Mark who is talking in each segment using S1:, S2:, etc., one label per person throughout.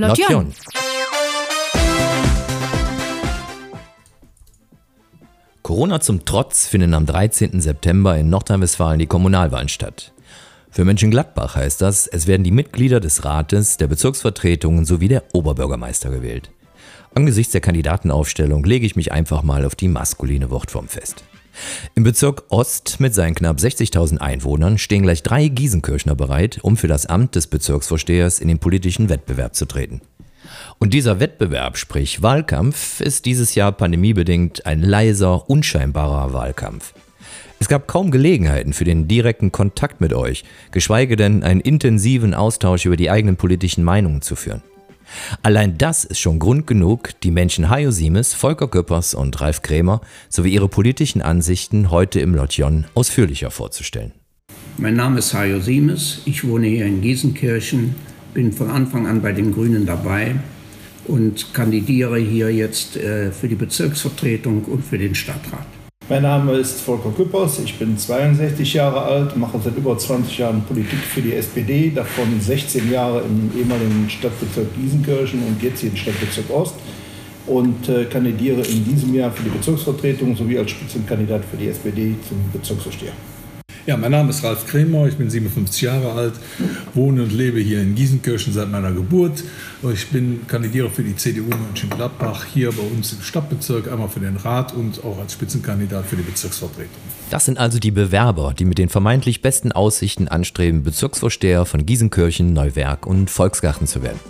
S1: Lotion. Corona zum Trotz finden am 13. September in Nordrhein-Westfalen die Kommunalwahlen statt. Für Mönchengladbach heißt das, es werden die Mitglieder des Rates, der Bezirksvertretungen sowie der Oberbürgermeister gewählt. Angesichts der Kandidatenaufstellung lege ich mich einfach mal auf die maskuline Wortform fest. Im Bezirk Ost mit seinen knapp 60.000 Einwohnern stehen gleich drei Giesenkirchner bereit, um für das Amt des Bezirksvorstehers in den politischen Wettbewerb zu treten. Und dieser Wettbewerb, sprich Wahlkampf, ist dieses Jahr pandemiebedingt ein leiser, unscheinbarer Wahlkampf. Es gab kaum Gelegenheiten für den direkten Kontakt mit euch, geschweige denn einen intensiven Austausch über die eigenen politischen Meinungen zu führen. Allein das ist schon Grund genug, die Menschen Hajo Siemes, Volker Köppers und Ralf Krämer sowie ihre politischen Ansichten heute im Lotjon ausführlicher vorzustellen.
S2: Mein Name ist Hajo Siemes, ich wohne hier in Giesenkirchen, bin von Anfang an bei den Grünen dabei und kandidiere hier jetzt äh, für die Bezirksvertretung und für den Stadtrat.
S3: Mein Name ist Volker Küppers, ich bin 62 Jahre alt, mache seit über 20 Jahren Politik für die SPD, davon 16 Jahre im ehemaligen Stadtbezirk Giesenkirchen und jetzt hier im Stadtbezirk Ost und äh, kandidiere in diesem Jahr für die Bezirksvertretung sowie als Spitzenkandidat für die SPD zum Bezirksvorsteher.
S4: Ja, mein Name ist Ralf Kremer, ich bin 57 Jahre alt, wohne und lebe hier in Giesenkirchen seit meiner Geburt. Ich bin kandidiere für die CDU Mönchengladbach hier bei uns im Stadtbezirk, einmal für den Rat und auch als Spitzenkandidat für die Bezirksvertretung.
S1: Das sind also die Bewerber, die mit den vermeintlich besten Aussichten anstreben, Bezirksvorsteher von Giesenkirchen, Neuwerk und Volksgarten zu werden.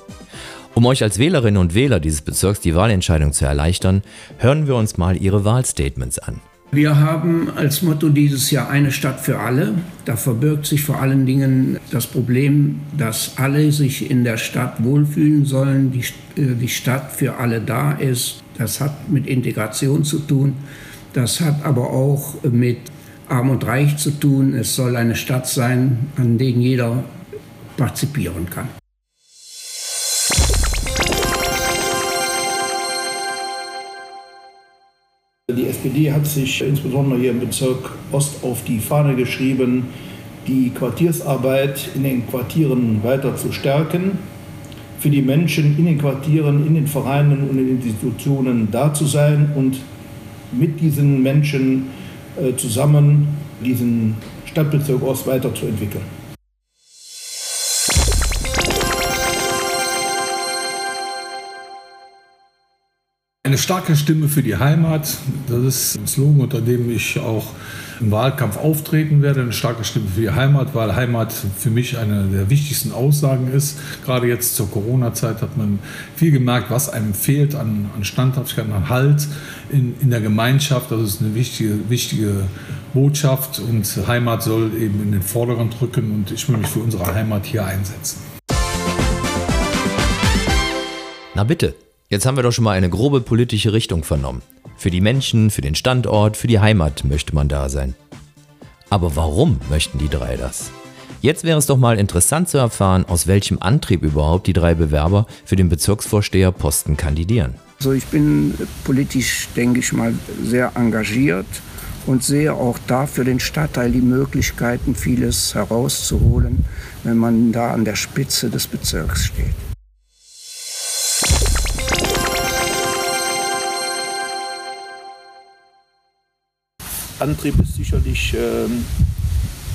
S1: Um euch als Wählerinnen und Wähler dieses Bezirks die Wahlentscheidung zu erleichtern, hören wir uns mal ihre Wahlstatements an.
S2: Wir haben als Motto dieses Jahr eine Stadt für alle. Da verbirgt sich vor allen Dingen das Problem, dass alle sich in der Stadt wohlfühlen sollen, die, äh, die Stadt für alle da ist. Das hat mit Integration zu tun. Das hat aber auch mit Arm und Reich zu tun. Es soll eine Stadt sein, an der jeder partizipieren kann.
S3: Die SPD hat sich insbesondere hier im Bezirk Ost auf die Fahne geschrieben, die Quartiersarbeit in den Quartieren weiter zu stärken, für die Menschen in den Quartieren, in den Vereinen und in den Institutionen da zu sein und mit diesen Menschen äh, zusammen diesen Stadtbezirk Ost weiterzuentwickeln.
S4: Eine starke Stimme für die Heimat, das ist ein Slogan, unter dem ich auch im Wahlkampf auftreten werde. Eine starke Stimme für die Heimat, weil Heimat für mich eine der wichtigsten Aussagen ist. Gerade jetzt zur Corona-Zeit hat man viel gemerkt, was einem fehlt an, an Standhaftigkeit, an Halt in, in der Gemeinschaft. Das ist eine wichtige, wichtige Botschaft und Heimat soll eben in den Vordergrund rücken und ich will mich für unsere Heimat hier einsetzen.
S1: Na bitte. Jetzt haben wir doch schon mal eine grobe politische Richtung vernommen. Für die Menschen, für den Standort, für die Heimat möchte man da sein. Aber warum möchten die drei das? Jetzt wäre es doch mal interessant zu erfahren, aus welchem Antrieb überhaupt die drei Bewerber für den Bezirksvorsteherposten kandidieren.
S2: Also ich bin politisch, denke ich mal, sehr engagiert und sehe auch da für den Stadtteil die Möglichkeiten, vieles herauszuholen, wenn man da an der Spitze des Bezirks steht.
S3: Antrieb ist sicherlich ähm,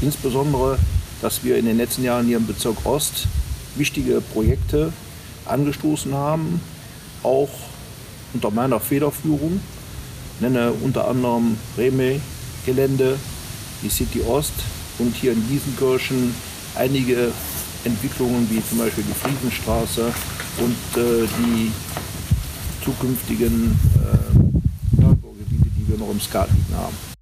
S3: insbesondere, dass wir in den letzten Jahren hier im Bezirk Ost wichtige Projekte angestoßen haben, auch unter meiner Federführung. Ich nenne unter anderem Reme-Gelände, die City Ost und hier in Giesenkirchen einige Entwicklungen wie zum Beispiel die Friesenstraße und äh, die zukünftigen äh, Bergbaugebiete, die wir noch im Skat liegen haben.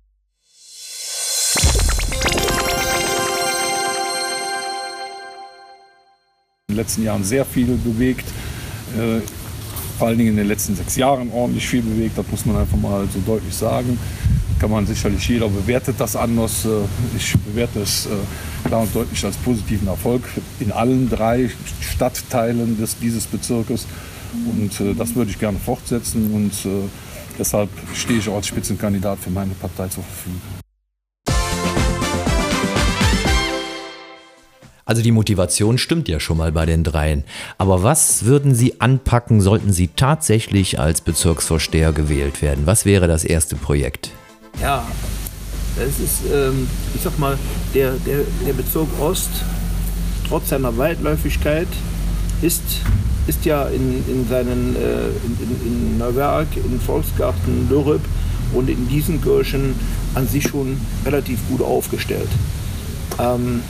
S4: Den letzten Jahren sehr viel bewegt. Äh, vor allen Dingen in den letzten sechs Jahren ordentlich viel bewegt. Das muss man einfach mal so deutlich sagen. Kann man sicherlich, jeder bewertet das anders. Äh, ich bewerte es äh, klar und deutlich als positiven Erfolg in allen drei Stadtteilen des, dieses Bezirkes. Und äh, das würde ich gerne fortsetzen. Und deshalb stehe ich auch als Spitzenkandidat für meine Partei zur Verfügung.
S1: Also die Motivation stimmt ja schon mal bei den dreien. Aber was würden Sie anpacken, sollten Sie tatsächlich als Bezirksvorsteher gewählt werden? Was wäre das erste Projekt?
S3: Ja, es ist, ähm, ich sag mal, der, der, der Bezirk Ost, trotz seiner Weitläufigkeit, ist, ist ja in, in seinen, äh, in, in Neuwerk, in Volksgarten, Lürrep und in diesen Kirchen an sich schon relativ gut aufgestellt. Ähm,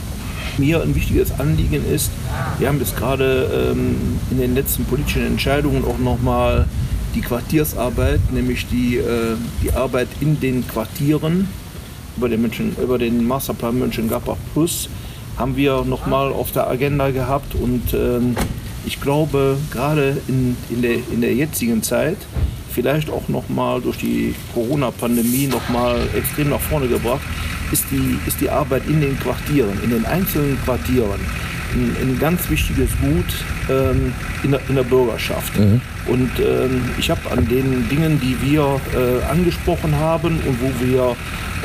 S3: mir ein wichtiges Anliegen ist, wir haben das gerade ähm, in den letzten politischen Entscheidungen auch nochmal die Quartiersarbeit, nämlich die, äh, die Arbeit in den Quartieren über den, München, über den Masterplan München-Gappach Plus haben wir nochmal auf der Agenda gehabt. Und ähm, ich glaube, gerade in, in, der, in der jetzigen Zeit, vielleicht auch nochmal durch die Corona-Pandemie nochmal extrem nach vorne gebracht, ist die, ist die Arbeit in den Quartieren, in den einzelnen Quartieren ein, ein ganz wichtiges Gut ähm, in, der, in, der, Bürgerschaft. Mhm. Und ähm, ich habe an den Dingen, die wir äh, angesprochen haben und wo wir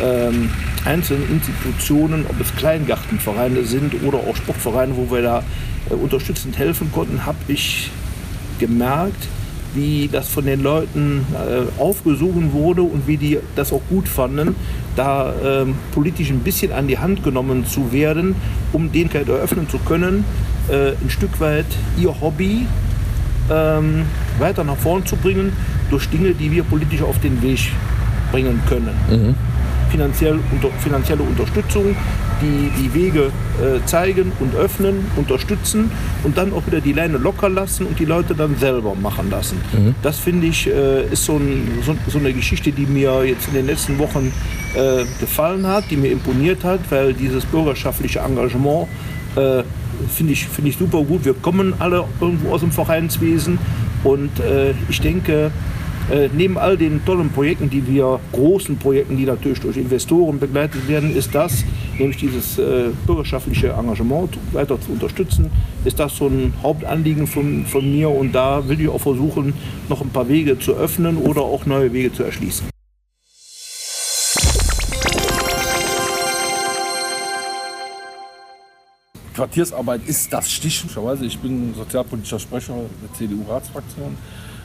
S3: ähm, einzelnen Institutionen, ob es Kleingartenvereine sind oder auch Sportvereine, wo wir da äh, unterstützend helfen konnten, habe ich gemerkt, wie das von den Leuten äh, aufgesucht wurde und wie die das auch gut fanden, da ähm, politisch ein bisschen an die Hand genommen zu werden, um den eröffnen zu können, äh, ein Stück weit ihr Hobby ähm, weiter nach vorn zu bringen durch Dinge, die wir politisch auf den Weg bringen können. Mhm finanziell, unter, finanzielle Unterstützung, die die Wege äh, zeigen und öffnen, unterstützen und dann auch wieder die Leine locker lassen und die Leute dann selber machen lassen. Mhm. Das finde ich äh, ist so, ein, so, so, eine Geschichte, die mir jetzt in den letzten Wochen äh, gefallen hat, die mir imponiert hat, weil dieses bürgerschaftliche Engagement äh, finde ich, find ich super gut. Wir kommen alle irgendwo aus dem Vereinswesen und äh, ich denke, äh, neben all den tollen Projekten, die wir, großen Projekten, die natürlich durch Investoren begleitet werden, ist das, nämlich dieses äh, bürgerschaftliche Engagement weiter zu unterstützen, ist das so ein Hauptanliegen von, von mir und da will ich auch versuchen, noch ein paar Wege zu öffnen oder auch neue Wege zu erschließen.
S4: Quartiersarbeit ist das Stichwort. Ich bin sozialpolitischer Sprecher der CDU-Ratsfraktion.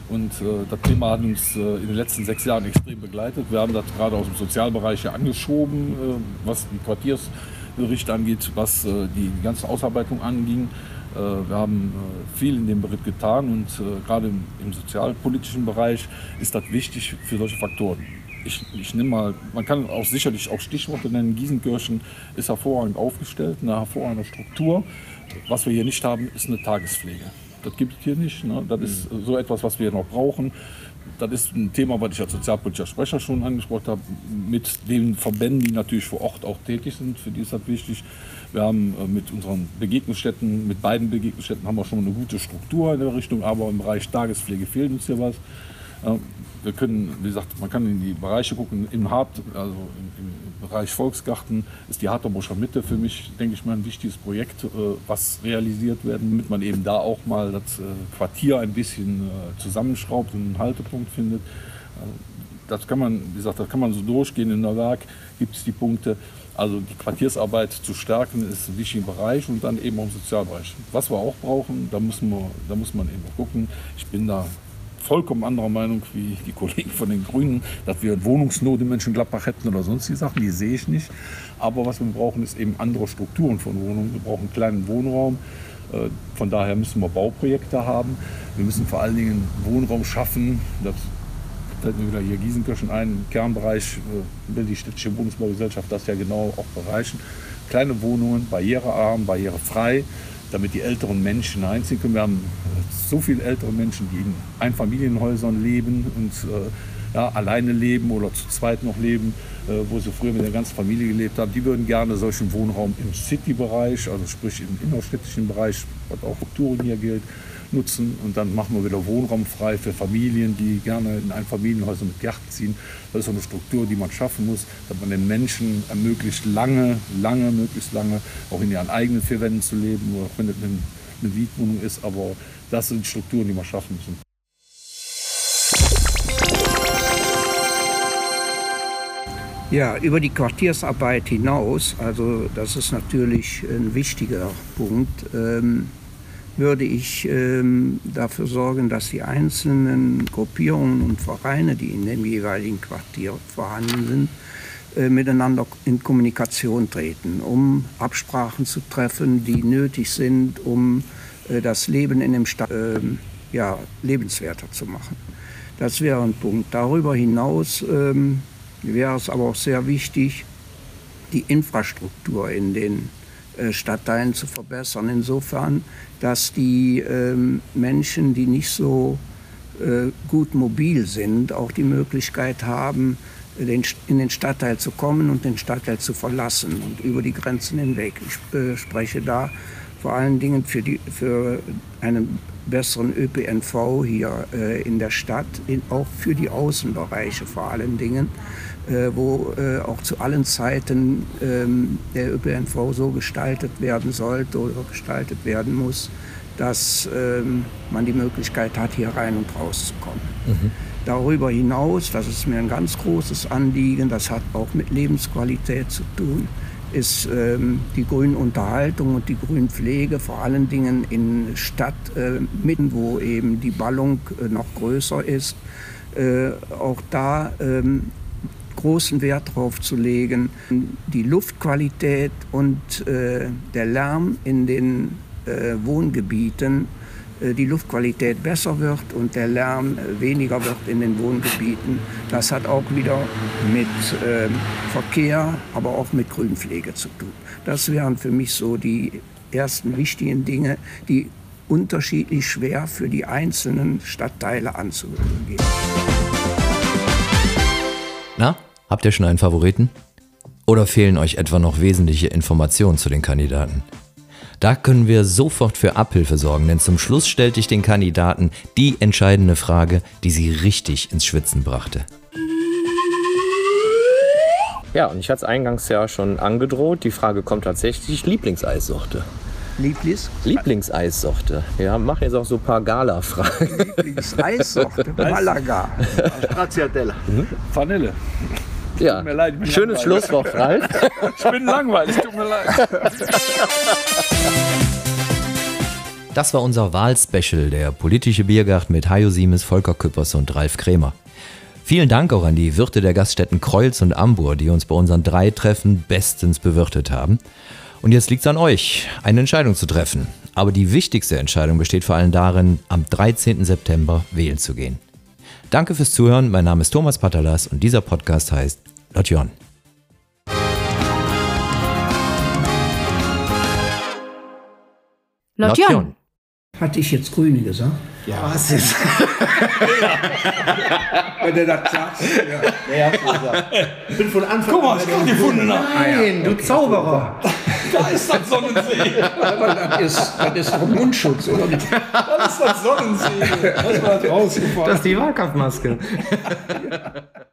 S4: Und äh, das Thema hat uns äh, in den letzten sechs Jahren extrem begleitet. Wir haben das gerade aus dem Sozialbereich angeschoben, äh, was die Quartiersbericht angeht, was äh, die ganze Ausarbeitung anging. Äh, wir haben äh, viel in dem Bericht getan und gerade im, im, sozialpolitischen Bereich ist das wichtig für solche Faktoren. Ich, ich nehme mal, man kann auch sicherlich auch Stichworte nennen. Gießenkirchen ist hervorragend aufgestellt, eine hervorragende Struktur. Was wir hier nicht haben, ist eine Tagespflege. Das gibt es hier nicht. Ne? Das ist so etwas, was wir noch brauchen. Das ist ein Thema, was ich als sozialpolitischer Sprecher schon angesprochen habe, mit den Verbänden, die natürlich vor Ort auch tätig sind. Für die ist das wichtig. Wir haben äh, mit unseren Begegnungsstätten, mit beiden Begegnungsstätten haben wir schon eine gute Struktur in der Richtung, aber im Bereich Tagespflege fehlt uns hier was. Wir können, wie gesagt, man kann in die Bereiche gucken. Im Hart, also im, im Bereich Volksgarten ist die Harterbuscher Mitte für mich, denke ich mal, ein wichtiges Projekt, äh, was realisiert werden, damit man eben da auch mal das äh, Quartier ein bisschen äh, zusammenschraubt und einen Haltepunkt findet. Das kann man, wie gesagt, das kann man so durchgehen. In der Werk gibt es die Punkte. Also die Quartiersarbeit zu stärken ist ein wichtiger Bereich und dann eben auch im Sozialbereich. Was wir auch brauchen, da, müssen wir, da muss man eben gucken. Ich bin da vollkommen anderer Meinung wie die Kollegen von den Grünen, dass wir Wohnungsnot in Mönchengladbach hätten oder sonstige Sachen, die sehe ich nicht. Aber was wir brauchen, ist eben andere Strukturen von Wohnungen. Wir brauchen einen kleinen Wohnraum. Äh, von daher müssen wir Bauprojekte haben. Wir müssen vor allen Dingen Wohnraum schaffen. Das fällt mir wieder hier Giesenkirchen ein, im Kernbereich äh, will die städtische Wohnungsbaugesellschaft das ja genau auch bereichen. Kleine Wohnungen, barrierearm, barrierefrei, damit die älteren Menschen einziehen können. Wir haben so viele ältere Menschen, die in Einfamilienhäusern leben und äh, ja, alleine leben oder zu zweit noch leben, äh, wo sie früher mit der ganzen Familie gelebt haben, die würden gerne solchen Wohnraum im City-Bereich, also sprich im innerstädtischen Bereich, was auch Strukturen hier gilt, nutzen. Und dann machen wir wieder Wohnraum frei für Familien, die gerne in Einfamilienhäuser mit Gärten ziehen. Das ist so eine Struktur, die man schaffen muss, dass man den Menschen ermöglicht, lange, lange, möglichst lange auch in ihren eigenen vier Wänden zu leben, auch wenn es eine, eine Mietwohnung ist, aber das sind Strukturen, die wir schaffen müssen.
S2: Ja, über die Quartiersarbeit hinaus, also das ist natürlich ein wichtiger Punkt, ähm, würde ich ähm, dafür sorgen, dass die einzelnen Gruppierungen und Vereine, die in dem jeweiligen Quartier vorhanden sind, äh, miteinander in Kommunikation treten, um Absprachen zu treffen, die nötig sind, um äh, das Leben in dem Stadt äh, ja, lebenswerter zu machen. Das wäre ein Punkt. Darüber hinaus ähm, wäre es aber auch sehr wichtig, die Infrastruktur in den Stadtteilen zu verbessern. Insofern, dass die ähm, Menschen, die nicht so äh, gut mobil sind, auch die Möglichkeit haben, in den Stadtteil zu kommen und den Stadtteil zu verlassen und über die Grenzen hinweg. Ich äh, spreche da vor allen Dingen für, die, für einen besseren ÖPNV hier äh, in der Stadt, in, auch für die Außenbereiche vor allen Dingen, äh, wo äh, auch zu allen Zeiten ähm, der ÖPNV so gestaltet werden sollte oder gestaltet werden muss, dass ähm, man die Möglichkeit hat, hier rein und rauszukommen. Mhm. Darüber hinaus, das ist mir ein ganz großes Anliegen, das hat auch mit Lebensqualität zu tun, ist ähm, die Grünunterhaltung und die Grünpflege, vor allen Dingen in Stadtmitten, äh, wo eben die Ballung äh, noch größer ist. Äh, auch da ähm, großen Wert darauf zu legen, die Luftqualität und äh, der Lärm in den äh, Wohngebieten die Luftqualität besser wird und der Lärm äh, weniger wird in den Wohngebieten. Das hat auch wieder mit äh, Verkehr, aber auch mit Grünpflege zu tun. Das wären für mich so die ersten wichtigen Dinge, die unterschiedlich schwer für die einzelnen Stadtteile anzugehen.
S1: Na, habt ihr schon einen Favoriten? Oder fehlen euch etwa noch wesentliche Informationen zu den Kandidaten? Da können wir sofort für Abhilfe sorgen, denn zum Schluss stellte ich den Kandidaten die entscheidende Frage, die sie richtig ins Schwitzen brachte.
S5: Ja, und ich hatte es eingangs ja schon angedroht. Die Frage kommt tatsächlich: Lieblingseissorte.
S2: Lieblings?
S5: Lieblingseissorte. Ja, mach jetzt auch so ein paar Gala-Fragen.
S2: Lieblingseissorte, Malaga.
S3: Stracciatella.
S5: Mhm.
S3: Vanille.
S5: Ja,
S3: Tut mir leid, ich bin
S5: schönes
S3: langweilig.
S5: Schlusswort, Ralf.
S3: Ich bin langweilig, tut mir leid.
S1: Das war unser Wahlspecial, der politische Biergarten mit Hajo Siemes, Volker Küppers und Ralf Krämer. Vielen Dank auch an die Wirte der Gaststätten Kreuz und Ambur, die uns bei unseren drei Treffen bestens bewirtet haben. Und jetzt liegt es an euch, eine Entscheidung zu treffen. Aber die wichtigste Entscheidung besteht vor allem darin, am 13. September wählen zu gehen. Danke fürs Zuhören. Mein Name ist Thomas Patalas und dieser Podcast heißt Lotjon.
S6: Lotjon.
S2: Hatte ich jetzt Grüne gesagt?
S3: Ja, was ist?
S2: Wenn du das sagst. Ja.
S3: Ich bin von Anfang
S4: Guck mal, ich hab gefunden.
S2: Nein, du Zauberer.
S4: Da ist das Sonnensee.
S2: Aber das ist, das ist doch Mundschutz, oder nicht?
S4: Da ist das Sonnensee. Das war rausgefahren.
S5: Das ist die Wahlkampfmaske.